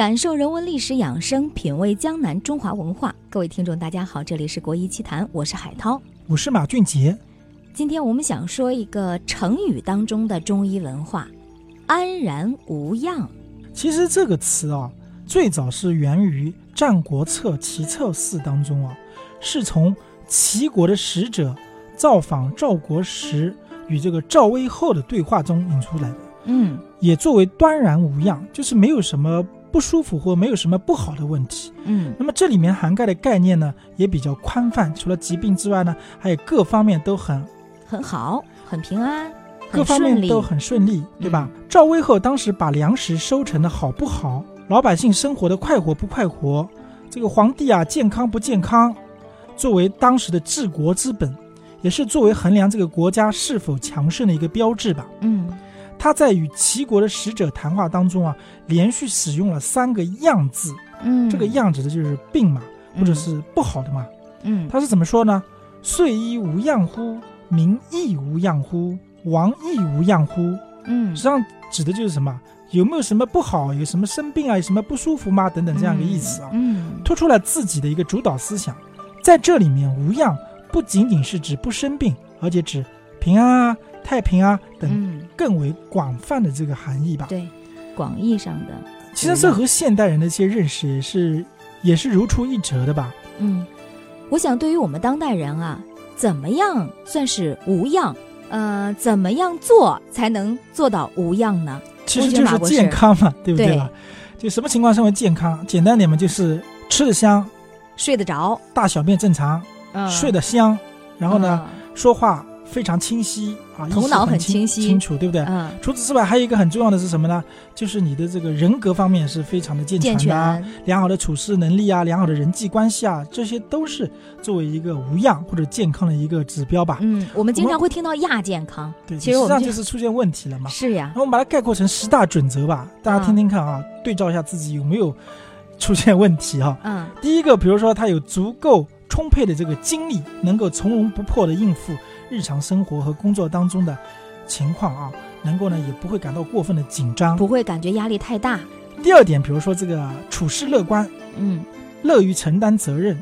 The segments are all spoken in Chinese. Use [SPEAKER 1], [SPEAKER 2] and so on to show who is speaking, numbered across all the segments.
[SPEAKER 1] 感受人文历史养生，品味江南中华文化。各位听众，大家好，这里是国医奇谈，我是海涛，
[SPEAKER 2] 我是马俊杰。
[SPEAKER 1] 今天我们想说一个成语当中的中医文化“安然无恙”。
[SPEAKER 2] 其实这个词啊，最早是源于《战国策·齐策四》当中啊，是从齐国的使者造访赵国时与这个赵威后的对话中引出来的。
[SPEAKER 1] 嗯，
[SPEAKER 2] 也作为端然无恙，就是没有什么。不舒服或没有什么不好的问题，
[SPEAKER 1] 嗯，
[SPEAKER 2] 那么这里面涵盖的概念呢也比较宽泛，除了疾病之外呢，还有各方面都很
[SPEAKER 1] 很好，很平安，
[SPEAKER 2] 各方面都很顺利，对吧？赵威后当时把粮食收成的好不好，老百姓生活的快活不快活，这个皇帝啊健康不健康，作为当时的治国之本，也是作为衡量这个国家是否强盛的一个标志吧，
[SPEAKER 1] 嗯。
[SPEAKER 2] 他在与齐国的使者谈话当中啊，连续使用了三个“样”字，
[SPEAKER 1] 嗯，
[SPEAKER 2] 这个“样”指的就是病嘛，或者是不好的嘛，
[SPEAKER 1] 嗯，
[SPEAKER 2] 他是怎么说呢？“岁衣无恙乎？民亦无恙乎？王亦无恙乎？”
[SPEAKER 1] 嗯，
[SPEAKER 2] 实际上指的就是什么？有没有什么不好？有什么生病啊？有什么不舒服吗？等等这样一个意思啊，
[SPEAKER 1] 嗯，
[SPEAKER 2] 突出了自己的一个主导思想。在这里面，“无恙”不仅仅是指不生病，而且指平安啊。太平啊等更为广泛的这个含义吧。
[SPEAKER 1] 对，广义上的。
[SPEAKER 2] 其实这和现代人的一些认识也是也是如出一辙的吧。
[SPEAKER 1] 嗯，我想对于我们当代人啊，怎么样算是无恙？呃，怎么样做才能做到无恙呢？
[SPEAKER 2] 其实就是健康嘛，对不对吧？就什么情况称为健康？简单点嘛，就是吃得香，
[SPEAKER 1] 睡得着，
[SPEAKER 2] 大小便正常，睡得香，然后呢，说话。非常清晰啊，
[SPEAKER 1] 头脑很
[SPEAKER 2] 清
[SPEAKER 1] 晰
[SPEAKER 2] 清楚，对不对？
[SPEAKER 1] 嗯。
[SPEAKER 2] 除此之外，还有一个很重要的是什么呢？就是你的这个人格方面是非常的健全的啊，良好的处事能力啊，良好的人际关系啊，这些都是作为一个无恙或者健康的一个指标吧。
[SPEAKER 1] 嗯，我们经常会听到亚健康，
[SPEAKER 2] 对，
[SPEAKER 1] 其实实
[SPEAKER 2] 际上就是出现问题了嘛。
[SPEAKER 1] 是呀。
[SPEAKER 2] 那我们把它概括成十大准则吧，大家听听看啊，对照一下自己有没有出现问题哈。
[SPEAKER 1] 嗯。
[SPEAKER 2] 第一个，比如说他有足够充沛的这个精力，能够从容不迫的应付。日常生活和工作当中的情况啊，能够呢也不会感到过分的紧张，
[SPEAKER 1] 不会感觉压力太大。
[SPEAKER 2] 第二点，比如说这个处事乐观，
[SPEAKER 1] 嗯，
[SPEAKER 2] 乐于承担责任，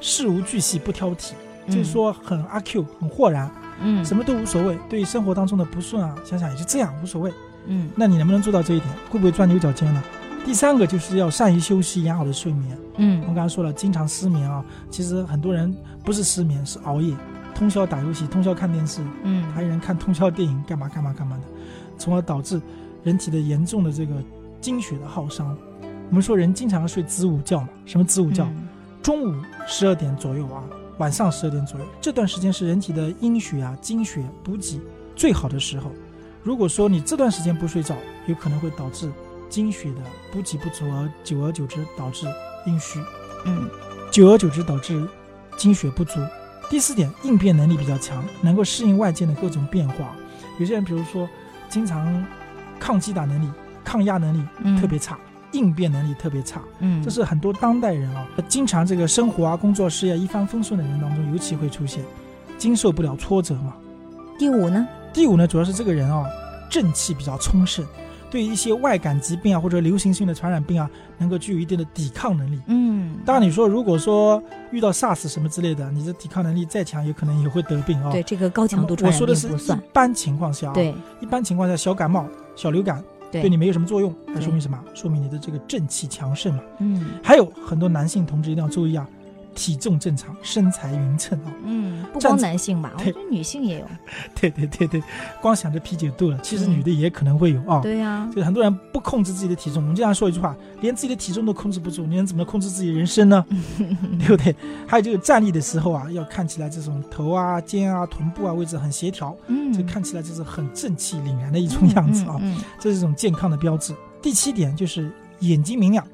[SPEAKER 2] 事无巨细不挑剔，就是说很阿 Q，很豁然，
[SPEAKER 1] 嗯，
[SPEAKER 2] 什么都无所谓。对于生活当中的不顺啊，想想也就这样，无所谓。
[SPEAKER 1] 嗯，
[SPEAKER 2] 那你能不能做到这一点？会不会钻牛角尖呢？第三个就是要善于休息，良好的睡眠。
[SPEAKER 1] 嗯，
[SPEAKER 2] 我刚才说了，经常失眠啊，其实很多人不是失眠，是熬夜。通宵打游戏，通宵看电视，
[SPEAKER 1] 嗯，
[SPEAKER 2] 还有人看通宵电影，干嘛干嘛干嘛的，从而导致人体的严重的这个精血的耗伤。我们说人经常睡子午觉嘛，什么子午觉？中午十二点左右啊，晚上十二点左右，这段时间是人体的阴血啊、精血补给最好的时候。如果说你这段时间不睡觉，有可能会导致精血的补给不足，而久而久之导致阴虚，
[SPEAKER 1] 嗯，
[SPEAKER 2] 久而久之导致精血不足。第四点，应变能力比较强，能够适应外界的各种变化。有些人，比如说，经常抗击打能力、抗压能力特别差，应变能力特别差。
[SPEAKER 1] 嗯，
[SPEAKER 2] 这是很多当代人啊，经常这个生活啊、工作事业一帆风顺的人当中尤其会出现，经受不了挫折嘛。
[SPEAKER 1] 第五呢？
[SPEAKER 2] 第五呢，主要是这个人啊，正气比较充盛。对一些外感疾病啊，或者流行性的传染病啊，能够具有一定的抵抗能力。
[SPEAKER 1] 嗯，
[SPEAKER 2] 当然你说，如果说遇到 SARS 什么之类的，你的抵抗能力再强，有可能也会得病啊。
[SPEAKER 1] 对，这个高强度传
[SPEAKER 2] 染病我说的是一般情况下啊，
[SPEAKER 1] 对，
[SPEAKER 2] 一般情况下，小感冒、小流感
[SPEAKER 1] 对
[SPEAKER 2] 对你没有什么作用，那说明什么？说明你的这个正气强盛嘛。
[SPEAKER 1] 嗯
[SPEAKER 2] 还有很多男性同志一定要注意啊，体重正常，身材匀称啊。
[SPEAKER 1] 嗯，不光男性吧，我觉得女性也有。
[SPEAKER 2] 对对对对，光想着啤酒肚了，其实
[SPEAKER 1] 嗯
[SPEAKER 2] 女的也可能会有啊。
[SPEAKER 1] 对呀，
[SPEAKER 2] 就很多人不控制自己的体重，我们经常说一句话，连自己的体重都控制不住，你能怎么控制自己人生呢？对不对？还有就是站立的时候啊，要看起来这种头啊、肩啊、臀部啊位置很协调，
[SPEAKER 1] 嗯，
[SPEAKER 2] 这看起来就是很正气凛然的一种样子啊，这是一种健康的标志。第七点就是眼睛明亮，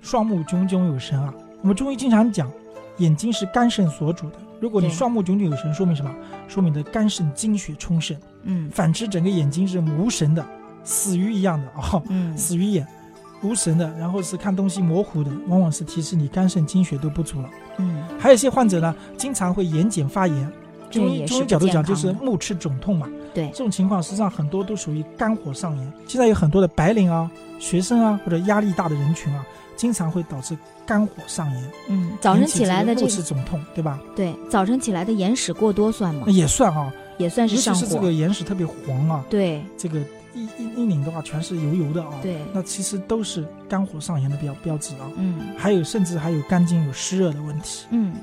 [SPEAKER 2] 双目炯炯有神啊。我们中医经常讲，眼睛是肝肾所主的。如果你双目炯炯有神，说明什么？说明你的肝肾精血充盛。
[SPEAKER 1] 嗯
[SPEAKER 2] 反之，整个眼睛是无神的，死鱼一样的哦、
[SPEAKER 1] 嗯
[SPEAKER 2] 死鱼眼，无神的，然后是看东西模糊的，往往是提示你肝肾精血都不足了。
[SPEAKER 1] 嗯，
[SPEAKER 2] 还有一些患者呢，经常会眼睑发炎，
[SPEAKER 1] 这
[SPEAKER 2] 中医中医角度讲就是目赤肿痛嘛。
[SPEAKER 1] 对
[SPEAKER 2] 这种情况实际上很多都属于肝火上炎。现在有很多的白领啊、学生啊或者压力大的人群啊，经常会导致肝火上炎，
[SPEAKER 1] 嗯，早晨
[SPEAKER 2] 起
[SPEAKER 1] 起来的
[SPEAKER 2] 这个目赤肿痛，对吧？
[SPEAKER 1] 对，早晨起来的眼屎过多算吗？
[SPEAKER 2] 也算啊，
[SPEAKER 1] 也算是上
[SPEAKER 2] 尤其是这。个眼屎特别黄啊，
[SPEAKER 1] 对
[SPEAKER 2] 这个一一一拧的话全是油油的啊。
[SPEAKER 1] 对，
[SPEAKER 2] 那其实都是肝火上炎的标标志啊。
[SPEAKER 1] 嗯
[SPEAKER 2] 还有甚至还有肝经有湿热的问题。
[SPEAKER 1] 嗯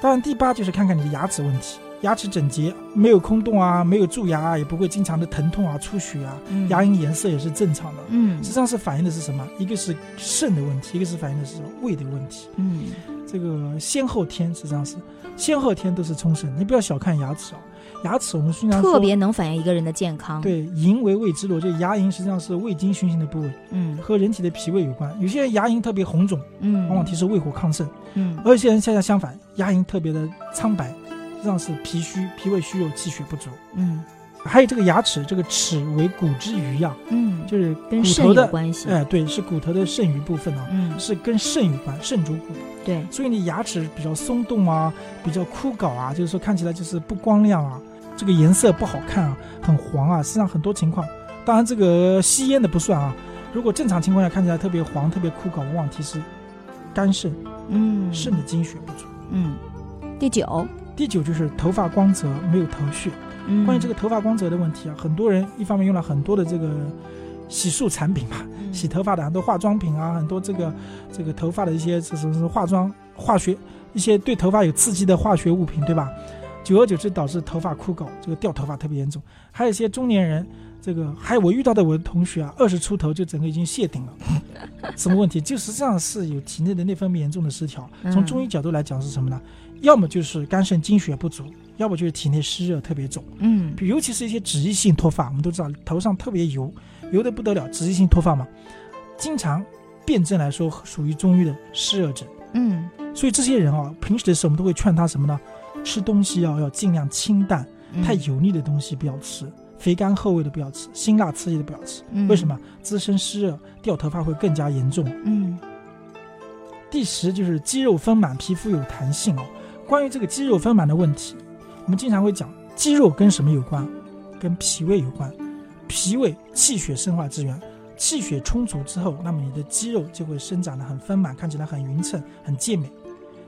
[SPEAKER 2] 当然，第八就是看看你的牙齿问题，牙齿整洁，没有空洞啊，没有蛀牙啊，也不会经常的疼痛啊、出血啊，
[SPEAKER 1] 嗯，
[SPEAKER 2] 牙龈颜色也是正常的。
[SPEAKER 1] 嗯
[SPEAKER 2] 实际上是反映的是什么？一个是肾的问题，一个是反映的是胃的问题。
[SPEAKER 1] 嗯
[SPEAKER 2] 这个先后天实际上是先后天都是冲肾，你不要小看牙齿啊。牙齿我们经常说
[SPEAKER 1] 特别能反映一个人的健康。，
[SPEAKER 2] 对龈为胃之络，就牙龈实际上是胃经循行的部位，
[SPEAKER 1] 嗯
[SPEAKER 2] 和人体的脾胃有关。有些人牙龈特别红肿，
[SPEAKER 1] 嗯，
[SPEAKER 2] 往往提示胃火亢盛。
[SPEAKER 1] 嗯
[SPEAKER 2] 而有些人恰恰相反，牙龈特别的苍白，上是脾虚、脾胃虚弱、气血不足。
[SPEAKER 1] 嗯
[SPEAKER 2] 还有这个牙齿，这个齿为骨之余呀、
[SPEAKER 1] 嗯，
[SPEAKER 2] 就是
[SPEAKER 1] 跟肾有
[SPEAKER 2] 骨头的，
[SPEAKER 1] 关系。
[SPEAKER 2] 哎，对，是骨头的剩余部分啊，
[SPEAKER 1] 嗯，
[SPEAKER 2] 是跟肾有关，肾主骨。
[SPEAKER 1] 对，
[SPEAKER 2] 所以你牙齿比较松动啊，比较枯槁啊，就是说看起来就是不光亮啊，这个颜色不好看啊，很黄啊。实际上很多情况，当然这个吸烟的不算啊。如果正常情况下看起来特别黄、特别枯槁，往往提示肝肾
[SPEAKER 1] 嗯
[SPEAKER 2] 肾的精血不足。
[SPEAKER 1] 嗯，第九，
[SPEAKER 2] 第九就是头发光泽没有头绪。
[SPEAKER 1] 嗯
[SPEAKER 2] 关于这个头发光泽的问题啊，很多人一方面用了很多的这个洗漱产品吧，
[SPEAKER 1] 嗯
[SPEAKER 2] 洗头发的很多化妆品啊，很多这个这个头发的一些这什么化妆化学一些对头发有刺激的化学物品，对吧？久而久之导致头发枯槁，这个掉头发特别严重。还有一些中年人，这个还有我遇到的我的同学啊，二十出头就整个已经谢顶了，什么问题？就实际上是有体内的内分泌严重的失调。从
[SPEAKER 1] 嗯
[SPEAKER 2] 中医角度来讲是什么呢？要么就是肝肾精血不足，要么就是体内湿热特别重。
[SPEAKER 1] 嗯
[SPEAKER 2] 比尤其是一些脂溢性脱发，我们都知道头上特别油，油的不得了，脂溢性脱发嘛，经常辩证来说属于中医的湿热症。
[SPEAKER 1] 嗯
[SPEAKER 2] 所以这些人啊，平时的时候我们都会劝他什么呢？吃东西要要尽量清淡，
[SPEAKER 1] 嗯，
[SPEAKER 2] 太油腻的东西不要吃，肥甘厚味的不要吃，辛辣刺激的不要吃。
[SPEAKER 1] 嗯
[SPEAKER 2] 为什么？？滋生湿热，掉头发会更加严重。
[SPEAKER 1] 嗯
[SPEAKER 2] 第十就是肌肉丰满，皮肤有弹性哦。关于这个肌肉丰满的问题，我们经常会讲，肌肉跟什么有关？跟脾胃有关。脾胃气血生化之源，气血充足之后，那么你的肌肉就会生长得很丰满，看起来很匀称、很健美。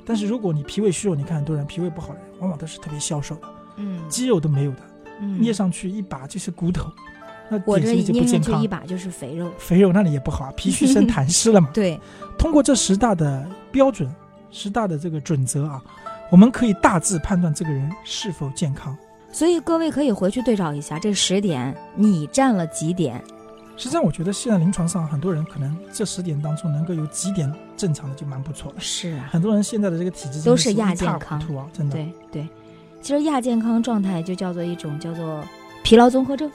[SPEAKER 2] 但是如果你脾胃虚弱，你看很多人脾胃不好的人，往往都是特别消瘦的，
[SPEAKER 1] 嗯，
[SPEAKER 2] 肌肉都没有的，
[SPEAKER 1] 嗯
[SPEAKER 2] 捏上去一把就是骨头，那
[SPEAKER 1] 我这
[SPEAKER 2] 典型的就
[SPEAKER 1] 捏上
[SPEAKER 2] 不健康。
[SPEAKER 1] 去一把就是肥肉。
[SPEAKER 2] 肥肉那里也不好啊，脾虚生痰湿了嘛。
[SPEAKER 1] 对，
[SPEAKER 2] 通过这十大的标准、十大的这个准则啊，我们可以大致判断这个人是否健康。
[SPEAKER 1] 所以各位可以回去对照一下这十点，你占了几点？
[SPEAKER 2] 实际上，我觉得现在临床上很多人可能这十点当中能够有几点正常的就蛮不错了。
[SPEAKER 1] 是啊，
[SPEAKER 2] 很多人现在的这个体质
[SPEAKER 1] 都是亚健康
[SPEAKER 2] 糊涂啊，真的。
[SPEAKER 1] 对对。其实亚健康状态就叫做一种叫做疲劳综合症。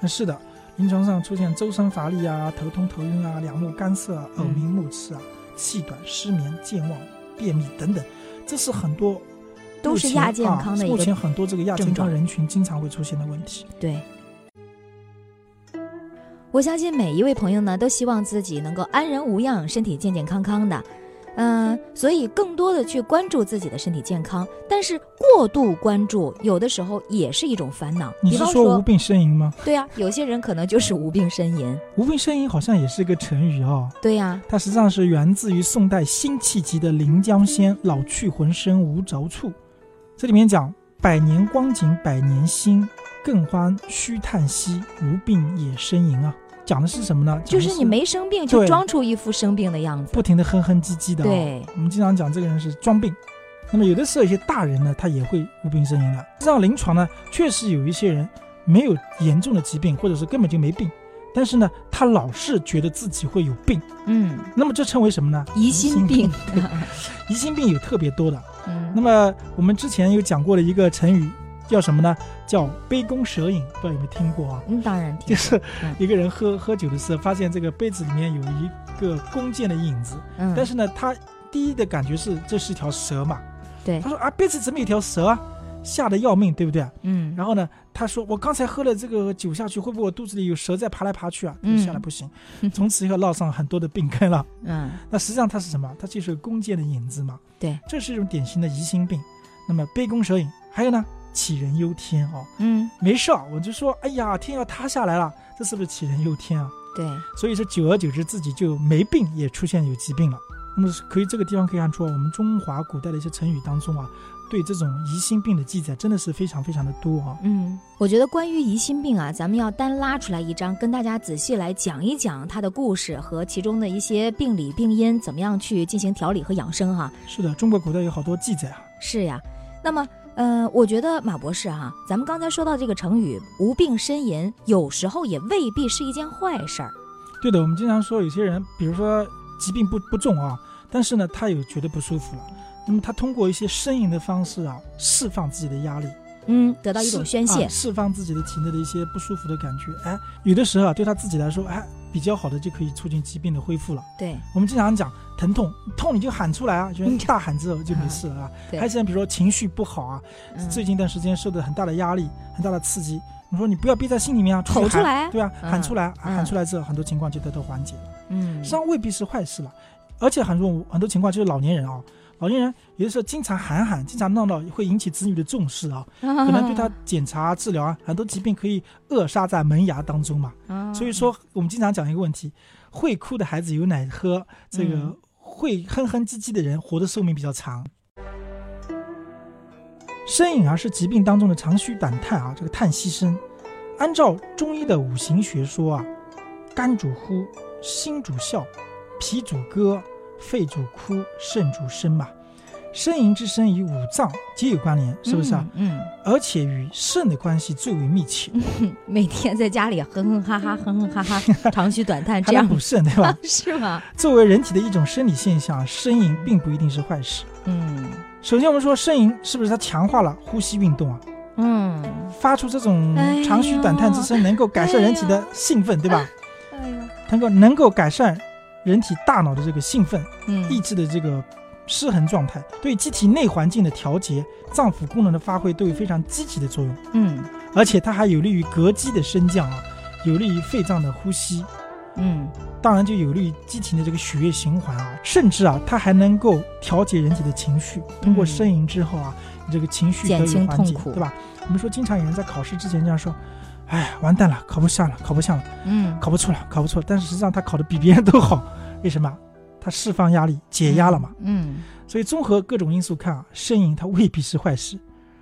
[SPEAKER 2] 那是的，临床上出现周身乏力啊、头痛头晕啊、两目干涩啊、耳鸣目赤啊、气短、失眠、健忘、便秘等等，这是很多
[SPEAKER 1] 都是亚健康的
[SPEAKER 2] 啊、
[SPEAKER 1] 一个
[SPEAKER 2] 目前很多这个亚健康人群经常会出现的问题。
[SPEAKER 1] 对，我相信每一位朋友呢，都希望自己能够安然无恙，身体健健康康的。嗯、所以更多的去关注自己的身体健康，但是过度关注有的时候也是一种烦恼。
[SPEAKER 2] 你是说无病呻吟吗？
[SPEAKER 1] 对呀、有些人可能就是无病呻吟。
[SPEAKER 2] 无病呻吟好像也是一个成语哦，
[SPEAKER 1] 对呀、
[SPEAKER 3] 啊
[SPEAKER 2] 它实际上是源自于宋代辛弃疾的《临江仙》“老去浑身无着处”。这里面讲“百年光景百年心，更欢须叹息，无病也呻吟”啊，讲的是什么呢？
[SPEAKER 1] 就是你没生病，就装出一副生病的样子。
[SPEAKER 2] 不停的哼哼唧唧的、哦。
[SPEAKER 1] 对，
[SPEAKER 2] 我们经常讲这个人是装病。那么有的时候，一些大人呢，他也会无病呻吟的。实际上，临床呢，确实有一些人没有严重的疾病，或者是根本就没病，但是呢，他老是觉得自己会有病。
[SPEAKER 1] 嗯，
[SPEAKER 2] 那么这称为什么呢？
[SPEAKER 1] 疑心病。
[SPEAKER 2] 对 疑心病有特别多的。
[SPEAKER 1] 嗯，
[SPEAKER 2] 那么我们之前有讲过的一个成语叫什么呢？叫杯弓蛇影，不知道有没有听过啊？
[SPEAKER 1] 嗯，当然听过
[SPEAKER 2] 就是
[SPEAKER 1] 嗯
[SPEAKER 2] 一个人喝喝酒的时候，发现这个杯子里面有一个弓箭的影子，
[SPEAKER 1] 嗯，
[SPEAKER 2] 但是呢，他第一的感觉是这是一条蛇嘛。
[SPEAKER 1] 对
[SPEAKER 2] 他，说啊，杯子怎么有条蛇啊？吓得要命，对不对？
[SPEAKER 1] 嗯，
[SPEAKER 2] 然后呢，他说我刚才喝了这个酒下去，会不会我肚子里有蛇在爬来爬去啊？
[SPEAKER 1] 嗯
[SPEAKER 2] 吓得不行，从此以后落上很多的病根了。
[SPEAKER 1] 嗯，
[SPEAKER 2] 那实际上它是什么？它就是弓箭的影子嘛。
[SPEAKER 1] 对，
[SPEAKER 2] 这是一种典型的疑心病。那么杯弓蛇影，还有呢，杞人忧天哦，
[SPEAKER 1] 嗯，
[SPEAKER 2] 没事儿，我就说，哎呀，天要塌下来了，这是不是杞人忧天啊？
[SPEAKER 1] 对，
[SPEAKER 2] 所以说，久而久之，自己就没病，也出现有疾病了。那么可以这个地方可以看出，我们中华古代的一些成语当中啊，对这种疑心病的记载真的是非常非常的多啊。
[SPEAKER 1] 嗯，我觉得关于疑心病啊，咱们要单拉出来一章，跟大家仔细来讲一讲它的故事和其中的一些病理病因，怎么样去进行调理和养生哈、
[SPEAKER 2] 是的，中国古代有好多记载啊。
[SPEAKER 1] 是呀，那么。呃，我觉得马博士哈、咱们刚才说到这个成语“无病呻吟”，有时候也未必是一件坏事儿。
[SPEAKER 2] 对的，我们经常说有些人，比如说疾病不不重啊，但是呢，他有觉得不舒服了，那么他通过一些呻吟的方式啊，释放自己的压力，
[SPEAKER 1] 嗯，得到一种宣泄
[SPEAKER 2] 啊，。释放自己的体内的一些不舒服的感觉。哎，有的时候啊，对他自己来说，哎，比较好的就可以促进疾病的恢复了。
[SPEAKER 1] 对，
[SPEAKER 2] 我们经常讲疼痛，痛你就喊出来啊，就 是大喊之后就没事了还有像比如说情绪不好啊，
[SPEAKER 1] 嗯。
[SPEAKER 2] 最近一段时间受的很大的压力、很大的刺激，你说你不要憋在心里面啊，
[SPEAKER 1] 吼出来。
[SPEAKER 2] 对啊，
[SPEAKER 1] 嗯。
[SPEAKER 2] 喊出来，喊出来之后，很多情况就得到缓解了。
[SPEAKER 1] 嗯。
[SPEAKER 2] 实际，上未必是坏事了，而且很多很多情况就是老年人啊，老年人有的时候经常喊喊、经常闹闹，会引起子女的重视啊，可能对他检查治疗啊，很多疾病可以扼杀在萌芽当中嘛。
[SPEAKER 1] 啊
[SPEAKER 2] 所以说，我们经常讲一个问题：会哭的孩子有奶喝，这个
[SPEAKER 1] 嗯
[SPEAKER 2] 会哼哼唧唧的人活的寿命比较长。呻吟啊，是疾病当中的长吁短叹啊，这个叹息声。按照中医的五行学说啊，肝主呼，心主笑，脾主歌，肺主哭，肾主生嘛。呻吟之声与五脏皆有关联，是不是啊？
[SPEAKER 1] 嗯？
[SPEAKER 2] 而且与肾的关系最为密切，
[SPEAKER 1] 嗯，每天在家里哼哼哈哈，哼哼哈哈，长吁短叹，这样
[SPEAKER 2] 补肾，对吧？
[SPEAKER 1] 是吗？
[SPEAKER 2] 作为人体的一种生理现象，呻吟并不一定是坏事。
[SPEAKER 1] 嗯
[SPEAKER 2] 首先，我们说呻吟是不是它强化了呼吸运动啊？
[SPEAKER 1] 嗯，
[SPEAKER 2] 发出这种长吁短叹之声，能够改善人体的兴奋，对吧？
[SPEAKER 1] 哎呦，
[SPEAKER 2] 能够能够改善人体大脑的这个兴奋，
[SPEAKER 1] 嗯
[SPEAKER 2] 抑制的这个失衡状态，对机体内环境的调节、脏腑功能的发挥都有非常积极的作用。
[SPEAKER 1] 嗯
[SPEAKER 2] 而且它还有利于膈肌的升降啊，有利于肺脏的呼吸，
[SPEAKER 1] 嗯
[SPEAKER 2] 当然就有利于机体的这个血液循环啊，甚至啊，它还能够调节人体的情绪。通过呻吟之后啊，你这个情绪得以缓解对吧？我们说经常有人在考试之前这样说：“哎，完蛋了，考不上了，考不上了，
[SPEAKER 1] 嗯，
[SPEAKER 2] 考不出了，考不出了。”但是实际上他考的比别人都好，为什么？他释放压力，解压了嘛。
[SPEAKER 1] 嗯，
[SPEAKER 2] 所以综合各种因素看啊，呻吟它未必是坏事。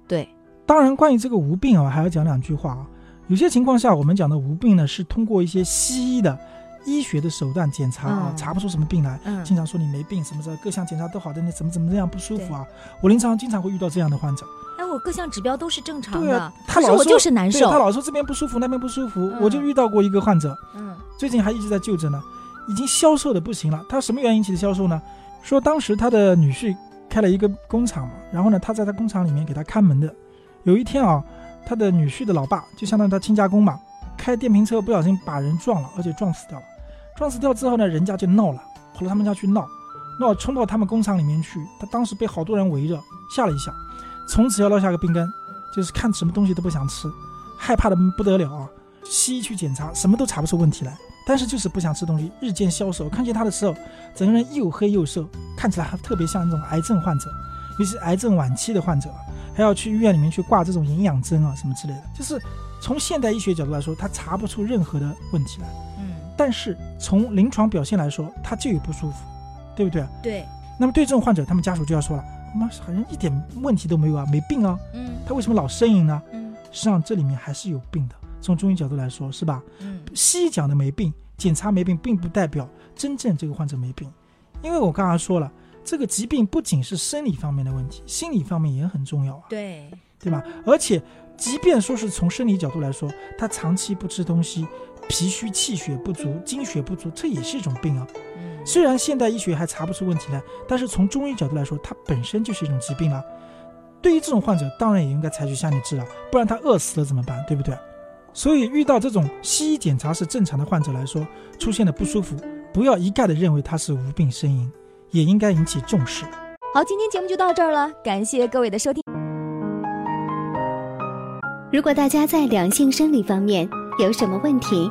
[SPEAKER 1] 对，
[SPEAKER 2] 当然，关于这个无病啊，还要讲两句话啊。有些情况下，我们讲的无病呢，是通过一些西医的医学的手段检查啊，
[SPEAKER 1] 嗯
[SPEAKER 2] 查不出什么病来。
[SPEAKER 1] 嗯，
[SPEAKER 2] 经常说你没病什么的，各项检查都好的，你怎么怎么这样不舒服啊？我临床经常会遇到这样的患者，
[SPEAKER 1] 哎，我各项指标都是正常的
[SPEAKER 2] 对啊，他老说
[SPEAKER 1] 我就是难受
[SPEAKER 2] 他老说这边不舒服，那边不舒服。
[SPEAKER 1] 嗯
[SPEAKER 2] 我就遇到过一个患者，
[SPEAKER 1] 嗯
[SPEAKER 2] 最近还一直在就诊呢，已经消瘦的不行了。他什么原因引起的消瘦呢？说当时他的女婿开了一个工厂嘛，然后呢，他在他工厂里面给他看门的。有一天啊，他的女婿的老爸就相当于他亲家公嘛，开电瓶车不小心把人撞了，而且撞死掉了。撞死掉之后呢，人家就闹了，跑到他们家去闹，闹冲到他们工厂里面去。他当时被好多人围着，吓了一下，从此要落下个病根，就是看什么东西都不想吃，害怕的不得了啊。西医去检查，什么都查不出问题来，但是就是不想吃东西，日渐消瘦。看见他的时候，整个人又黑又瘦，看起来还特别像那种癌症患者，尤其是癌症晚期的患者，还要去医院里面去挂这种营养针啊什么之类的。就是从现代医学角度来说，他查不出任何的问题来，但是从临床表现来说，他就有不舒服，对不对？
[SPEAKER 1] 对，
[SPEAKER 2] 那么对这种患者，他们家属就要说了，妈，好像一点问题都没有啊，没病啊，
[SPEAKER 1] 嗯
[SPEAKER 2] 他为什么老呻吟呢？
[SPEAKER 1] 嗯
[SPEAKER 2] 实际上这里面还是有病的。从中医角度来说，是吧？
[SPEAKER 1] 嗯
[SPEAKER 2] 西医讲的没病，检查没病，并不代表真正这个患者没病，因为我刚才说了，这个疾病不仅是生理方面的问题，心理方面也很重要啊，
[SPEAKER 1] 对，
[SPEAKER 2] 对吧？而且，即便说是从生理角度来说，他长期不吃东西，脾虚气血不足、精血不足，这也是一种病啊。
[SPEAKER 1] 嗯
[SPEAKER 2] 虽然现代医学还查不出问题来，但是从中医角度来说，它本身就是一种疾病了。对于这种患者，当然也应该采取下面治疗，不然他饿死了怎么办？对不对？所以遇到这种西医检查是正常的患者来说，出现的不舒服，不要一概的认为他是无病呻吟，也应该引起重视。
[SPEAKER 1] 好，今天节目就到这儿了，感谢各位的收听。
[SPEAKER 4] 如果大家在两性生理方面有什么问题，